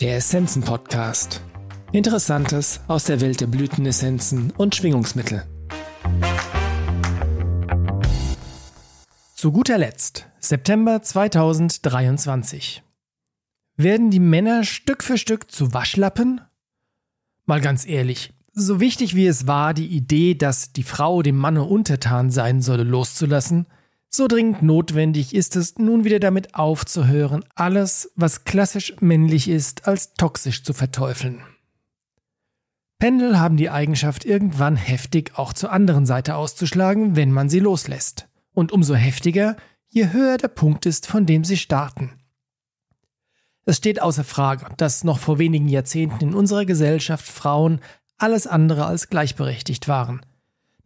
Der Essenzen Podcast. Interessantes aus der Welt der Blütenessenzen und Schwingungsmittel. Zu guter Letzt, September 2023. Werden die Männer Stück für Stück zu Waschlappen? Mal ganz ehrlich, so wichtig wie es war, die Idee, dass die Frau dem Manne untertan sein solle, loszulassen, so dringend notwendig ist es, nun wieder damit aufzuhören, alles, was klassisch männlich ist, als toxisch zu verteufeln. Pendel haben die Eigenschaft, irgendwann heftig auch zur anderen Seite auszuschlagen, wenn man sie loslässt. Und umso heftiger, je höher der Punkt ist, von dem sie starten. Es steht außer Frage, dass noch vor wenigen Jahrzehnten in unserer Gesellschaft Frauen alles andere als gleichberechtigt waren.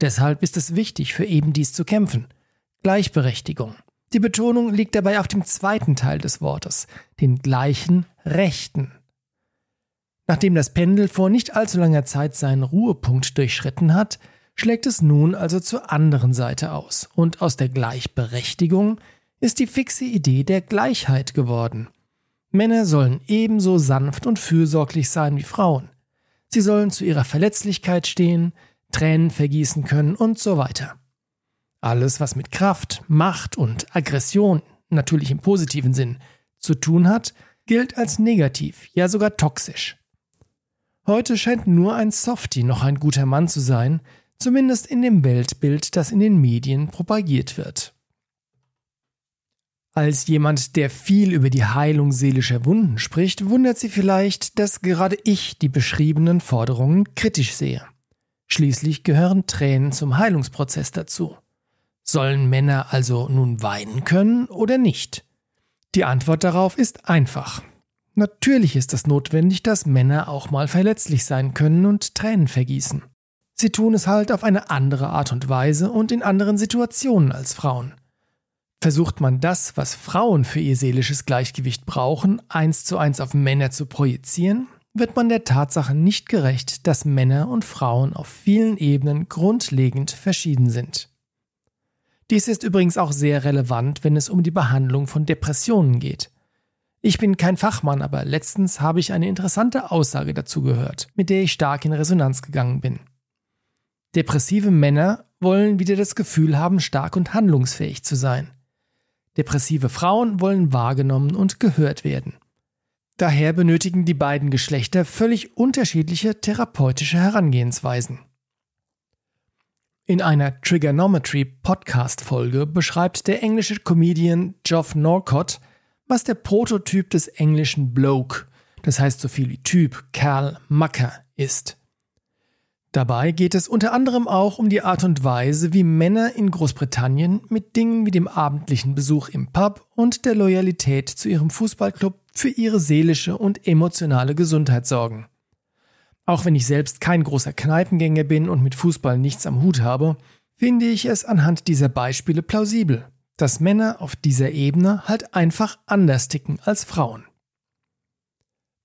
Deshalb ist es wichtig, für eben dies zu kämpfen – Gleichberechtigung. Die Betonung liegt dabei auf dem zweiten Teil des Wortes, den gleichen Rechten. Nachdem das Pendel vor nicht allzu langer Zeit seinen Ruhepunkt durchschritten hat, schlägt es nun also zur anderen Seite aus, und aus der Gleichberechtigung ist die fixe Idee der Gleichheit geworden. Männer sollen ebenso sanft und fürsorglich sein wie Frauen. Sie sollen zu ihrer Verletzlichkeit stehen, Tränen vergießen können und so weiter. Alles, was mit Kraft, Macht und Aggression, natürlich im positiven Sinn, zu tun hat, gilt als negativ, ja sogar toxisch. Heute scheint nur ein Softie noch ein guter Mann zu sein, zumindest in dem Weltbild, das in den Medien propagiert wird. Als jemand, der viel über die Heilung seelischer Wunden spricht, wundert sie vielleicht, dass gerade ich die beschriebenen Forderungen kritisch sehe. Schließlich gehören Tränen zum Heilungsprozess dazu. Sollen Männer also nun weinen können oder nicht? Die Antwort darauf ist einfach. Natürlich ist es notwendig, dass Männer auch mal verletzlich sein können und Tränen vergießen. Sie tun es halt auf eine andere Art und Weise und in anderen Situationen als Frauen. Versucht man das, was Frauen für ihr seelisches Gleichgewicht brauchen, eins zu eins auf Männer zu projizieren, wird man der Tatsache nicht gerecht, dass Männer und Frauen auf vielen Ebenen grundlegend verschieden sind. Dies ist übrigens auch sehr relevant, wenn es um die Behandlung von Depressionen geht. Ich bin kein Fachmann, aber letztens habe ich eine interessante Aussage dazu gehört, mit der ich stark in Resonanz gegangen bin. Depressive Männer wollen wieder das Gefühl haben, stark und handlungsfähig zu sein. Depressive Frauen wollen wahrgenommen und gehört werden. Daher benötigen die beiden Geschlechter völlig unterschiedliche therapeutische Herangehensweisen. In einer Trigonometry Podcast Folge beschreibt der englische Comedian Geoff Norcott, was der Prototyp des englischen Bloke, das heißt so viel wie Typ, Kerl, Macker ist. Dabei geht es unter anderem auch um die Art und Weise, wie Männer in Großbritannien mit Dingen wie dem abendlichen Besuch im Pub und der Loyalität zu ihrem Fußballclub für ihre seelische und emotionale Gesundheit sorgen. Auch wenn ich selbst kein großer Kneipengänger bin und mit Fußball nichts am Hut habe, finde ich es anhand dieser Beispiele plausibel, dass Männer auf dieser Ebene halt einfach anders ticken als Frauen.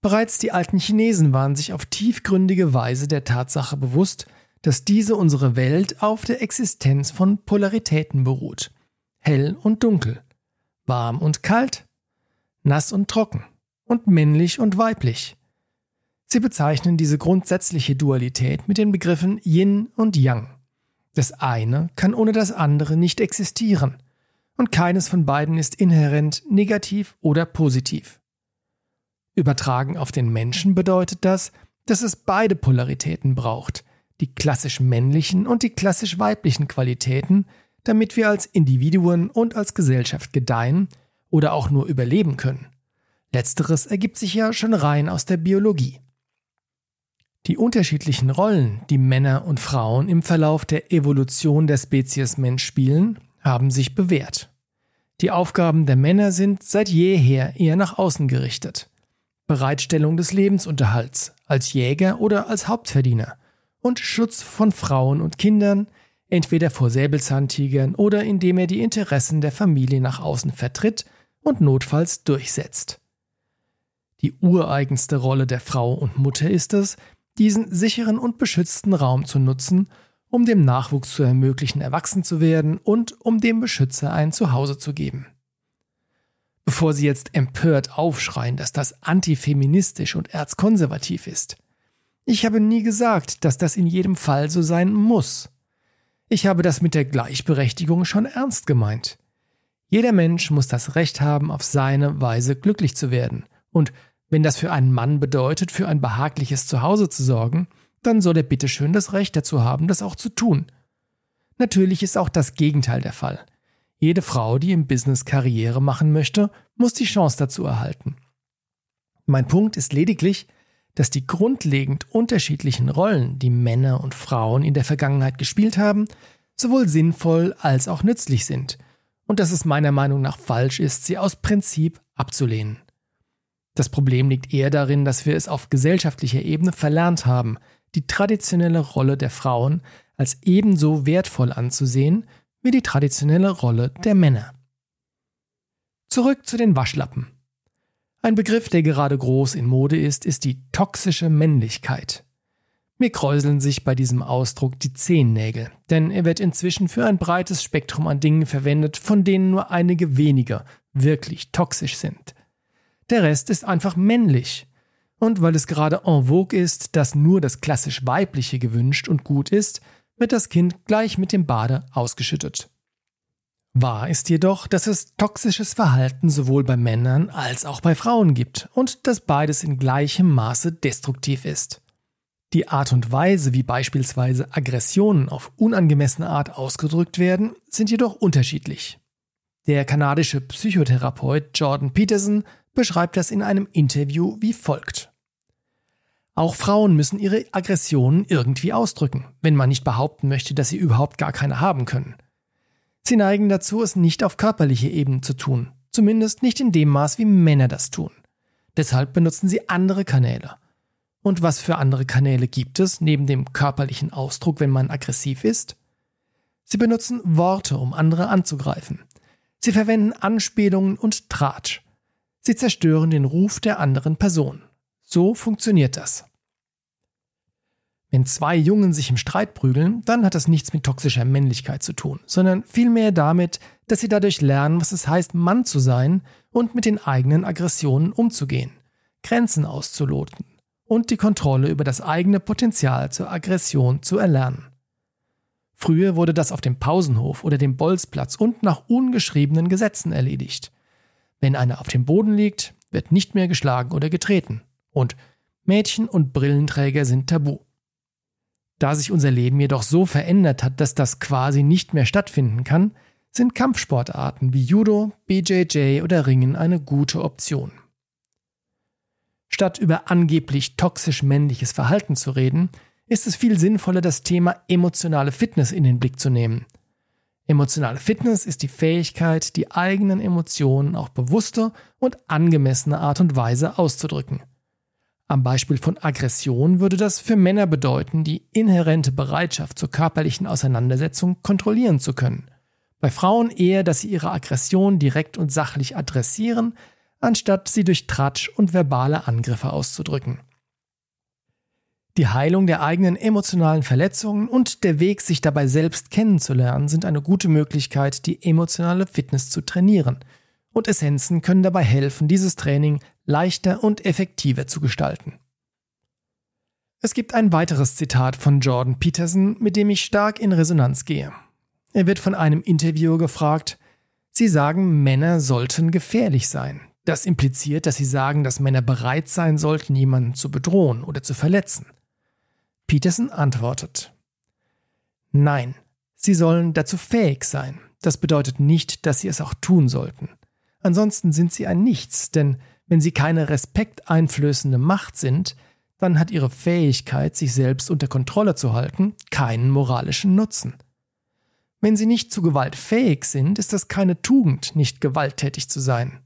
Bereits die alten Chinesen waren sich auf tiefgründige Weise der Tatsache bewusst, dass diese unsere Welt auf der Existenz von Polaritäten beruht. Hell und dunkel, warm und kalt, nass und trocken und männlich und weiblich, Sie bezeichnen diese grundsätzliche Dualität mit den Begriffen Yin und Yang. Das eine kann ohne das andere nicht existieren, und keines von beiden ist inhärent negativ oder positiv. Übertragen auf den Menschen bedeutet das, dass es beide Polaritäten braucht, die klassisch männlichen und die klassisch weiblichen Qualitäten, damit wir als Individuen und als Gesellschaft gedeihen oder auch nur überleben können. Letzteres ergibt sich ja schon rein aus der Biologie. Die unterschiedlichen Rollen, die Männer und Frauen im Verlauf der Evolution der Spezies Mensch spielen, haben sich bewährt. Die Aufgaben der Männer sind seit jeher eher nach außen gerichtet. Bereitstellung des Lebensunterhalts als Jäger oder als Hauptverdiener und Schutz von Frauen und Kindern, entweder vor Säbelzahntigern oder indem er die Interessen der Familie nach außen vertritt und notfalls durchsetzt. Die ureigenste Rolle der Frau und Mutter ist es, diesen sicheren und beschützten Raum zu nutzen, um dem Nachwuchs zu ermöglichen, erwachsen zu werden und um dem Beschützer ein Zuhause zu geben. Bevor Sie jetzt empört aufschreien, dass das antifeministisch und erzkonservativ ist. Ich habe nie gesagt, dass das in jedem Fall so sein muss. Ich habe das mit der Gleichberechtigung schon ernst gemeint. Jeder Mensch muss das Recht haben, auf seine Weise glücklich zu werden. Und wenn das für einen Mann bedeutet, für ein behagliches Zuhause zu sorgen, dann soll er bitteschön das Recht dazu haben, das auch zu tun. Natürlich ist auch das Gegenteil der Fall. Jede Frau, die im Business Karriere machen möchte, muss die Chance dazu erhalten. Mein Punkt ist lediglich, dass die grundlegend unterschiedlichen Rollen, die Männer und Frauen in der Vergangenheit gespielt haben, sowohl sinnvoll als auch nützlich sind und dass es meiner Meinung nach falsch ist, sie aus Prinzip abzulehnen. Das Problem liegt eher darin, dass wir es auf gesellschaftlicher Ebene verlernt haben, die traditionelle Rolle der Frauen als ebenso wertvoll anzusehen wie die traditionelle Rolle der Männer. Zurück zu den Waschlappen. Ein Begriff, der gerade groß in Mode ist, ist die toxische Männlichkeit. Mir kräuseln sich bei diesem Ausdruck die Zehennägel, denn er wird inzwischen für ein breites Spektrum an Dingen verwendet, von denen nur einige weniger wirklich toxisch sind. Der Rest ist einfach männlich. Und weil es gerade en vogue ist, dass nur das klassisch weibliche gewünscht und gut ist, wird das Kind gleich mit dem Bade ausgeschüttet. Wahr ist jedoch, dass es toxisches Verhalten sowohl bei Männern als auch bei Frauen gibt und dass beides in gleichem Maße destruktiv ist. Die Art und Weise, wie beispielsweise Aggressionen auf unangemessene Art ausgedrückt werden, sind jedoch unterschiedlich. Der kanadische Psychotherapeut Jordan Peterson beschreibt das in einem Interview wie folgt. Auch Frauen müssen ihre Aggressionen irgendwie ausdrücken, wenn man nicht behaupten möchte, dass sie überhaupt gar keine haben können. Sie neigen dazu, es nicht auf körperliche Ebene zu tun, zumindest nicht in dem Maß, wie Männer das tun. Deshalb benutzen sie andere Kanäle. Und was für andere Kanäle gibt es neben dem körperlichen Ausdruck, wenn man aggressiv ist? Sie benutzen Worte, um andere anzugreifen. Sie verwenden Anspielungen und Tratsch. Sie zerstören den Ruf der anderen Person. So funktioniert das. Wenn zwei Jungen sich im Streit prügeln, dann hat das nichts mit toxischer Männlichkeit zu tun, sondern vielmehr damit, dass sie dadurch lernen, was es heißt, Mann zu sein und mit den eigenen Aggressionen umzugehen, Grenzen auszuloten und die Kontrolle über das eigene Potenzial zur Aggression zu erlernen. Früher wurde das auf dem Pausenhof oder dem Bolzplatz und nach ungeschriebenen Gesetzen erledigt. Wenn einer auf dem Boden liegt, wird nicht mehr geschlagen oder getreten. Und Mädchen und Brillenträger sind tabu. Da sich unser Leben jedoch so verändert hat, dass das quasi nicht mehr stattfinden kann, sind Kampfsportarten wie Judo, BJJ oder Ringen eine gute Option. Statt über angeblich toxisch männliches Verhalten zu reden, ist es viel sinnvoller, das Thema emotionale Fitness in den Blick zu nehmen. Emotionale Fitness ist die Fähigkeit, die eigenen Emotionen auf bewusste und angemessene Art und Weise auszudrücken. Am Beispiel von Aggression würde das für Männer bedeuten, die inhärente Bereitschaft zur körperlichen Auseinandersetzung kontrollieren zu können. Bei Frauen eher, dass sie ihre Aggression direkt und sachlich adressieren, anstatt sie durch Tratsch und verbale Angriffe auszudrücken. Die Heilung der eigenen emotionalen Verletzungen und der Weg, sich dabei selbst kennenzulernen, sind eine gute Möglichkeit, die emotionale Fitness zu trainieren. Und Essenzen können dabei helfen, dieses Training leichter und effektiver zu gestalten. Es gibt ein weiteres Zitat von Jordan Peterson, mit dem ich stark in Resonanz gehe. Er wird von einem Interviewer gefragt, Sie sagen, Männer sollten gefährlich sein. Das impliziert, dass Sie sagen, dass Männer bereit sein sollten, jemanden zu bedrohen oder zu verletzen. Peterson antwortet, Nein, sie sollen dazu fähig sein. Das bedeutet nicht, dass sie es auch tun sollten. Ansonsten sind sie ein Nichts, denn wenn sie keine respekteinflößende Macht sind, dann hat ihre Fähigkeit, sich selbst unter Kontrolle zu halten, keinen moralischen Nutzen. Wenn sie nicht zu Gewalt fähig sind, ist das keine Tugend, nicht gewalttätig zu sein.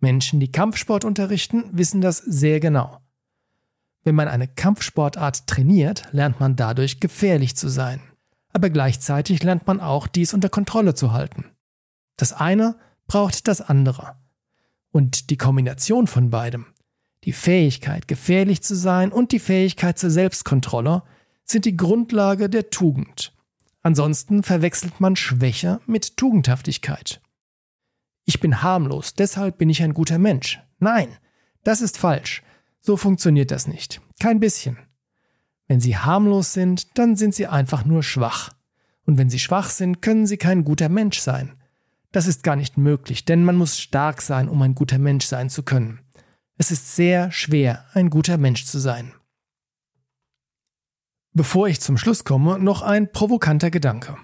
Menschen, die Kampfsport unterrichten, wissen das sehr genau. Wenn man eine Kampfsportart trainiert, lernt man dadurch gefährlich zu sein. Aber gleichzeitig lernt man auch, dies unter Kontrolle zu halten. Das eine braucht das andere. Und die Kombination von beidem, die Fähigkeit, gefährlich zu sein und die Fähigkeit zur Selbstkontrolle, sind die Grundlage der Tugend. Ansonsten verwechselt man Schwäche mit Tugendhaftigkeit. Ich bin harmlos, deshalb bin ich ein guter Mensch. Nein, das ist falsch. So funktioniert das nicht. Kein bisschen. Wenn Sie harmlos sind, dann sind Sie einfach nur schwach. Und wenn Sie schwach sind, können Sie kein guter Mensch sein. Das ist gar nicht möglich, denn man muss stark sein, um ein guter Mensch sein zu können. Es ist sehr schwer, ein guter Mensch zu sein. Bevor ich zum Schluss komme, noch ein provokanter Gedanke.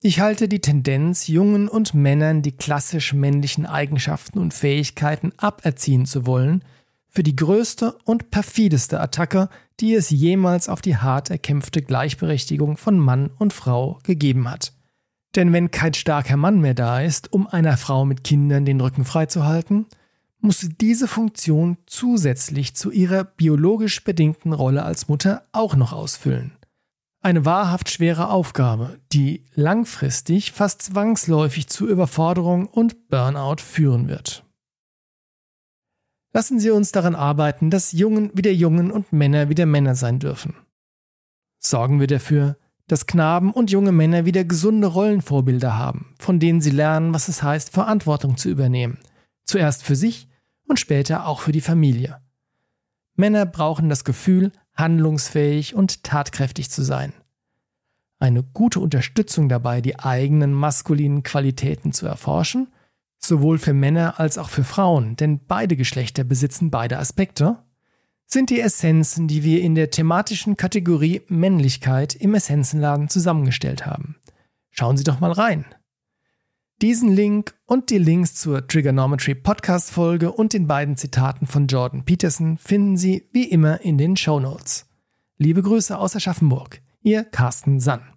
Ich halte die Tendenz, Jungen und Männern die klassisch männlichen Eigenschaften und Fähigkeiten aberziehen zu wollen, für die größte und perfideste Attacke, die es jemals auf die hart erkämpfte Gleichberechtigung von Mann und Frau gegeben hat. Denn wenn kein starker Mann mehr da ist, um einer Frau mit Kindern den Rücken freizuhalten, muss diese Funktion zusätzlich zu ihrer biologisch bedingten Rolle als Mutter auch noch ausfüllen. Eine wahrhaft schwere Aufgabe, die langfristig fast zwangsläufig zu Überforderung und Burnout führen wird. Lassen Sie uns daran arbeiten, dass Jungen wieder Jungen und Männer wieder Männer sein dürfen. Sorgen wir dafür, dass Knaben und junge Männer wieder gesunde Rollenvorbilder haben, von denen sie lernen, was es heißt, Verantwortung zu übernehmen. Zuerst für sich und später auch für die Familie. Männer brauchen das Gefühl, handlungsfähig und tatkräftig zu sein. Eine gute Unterstützung dabei, die eigenen maskulinen Qualitäten zu erforschen, sowohl für Männer als auch für Frauen, denn beide Geschlechter besitzen beide Aspekte, sind die Essenzen, die wir in der thematischen Kategorie Männlichkeit im Essenzenladen zusammengestellt haben. Schauen Sie doch mal rein. Diesen Link und die Links zur Trigonometry Podcast Folge und den beiden Zitaten von Jordan Peterson finden Sie wie immer in den Show Notes. Liebe Grüße aus Aschaffenburg. Ihr Carsten Sann.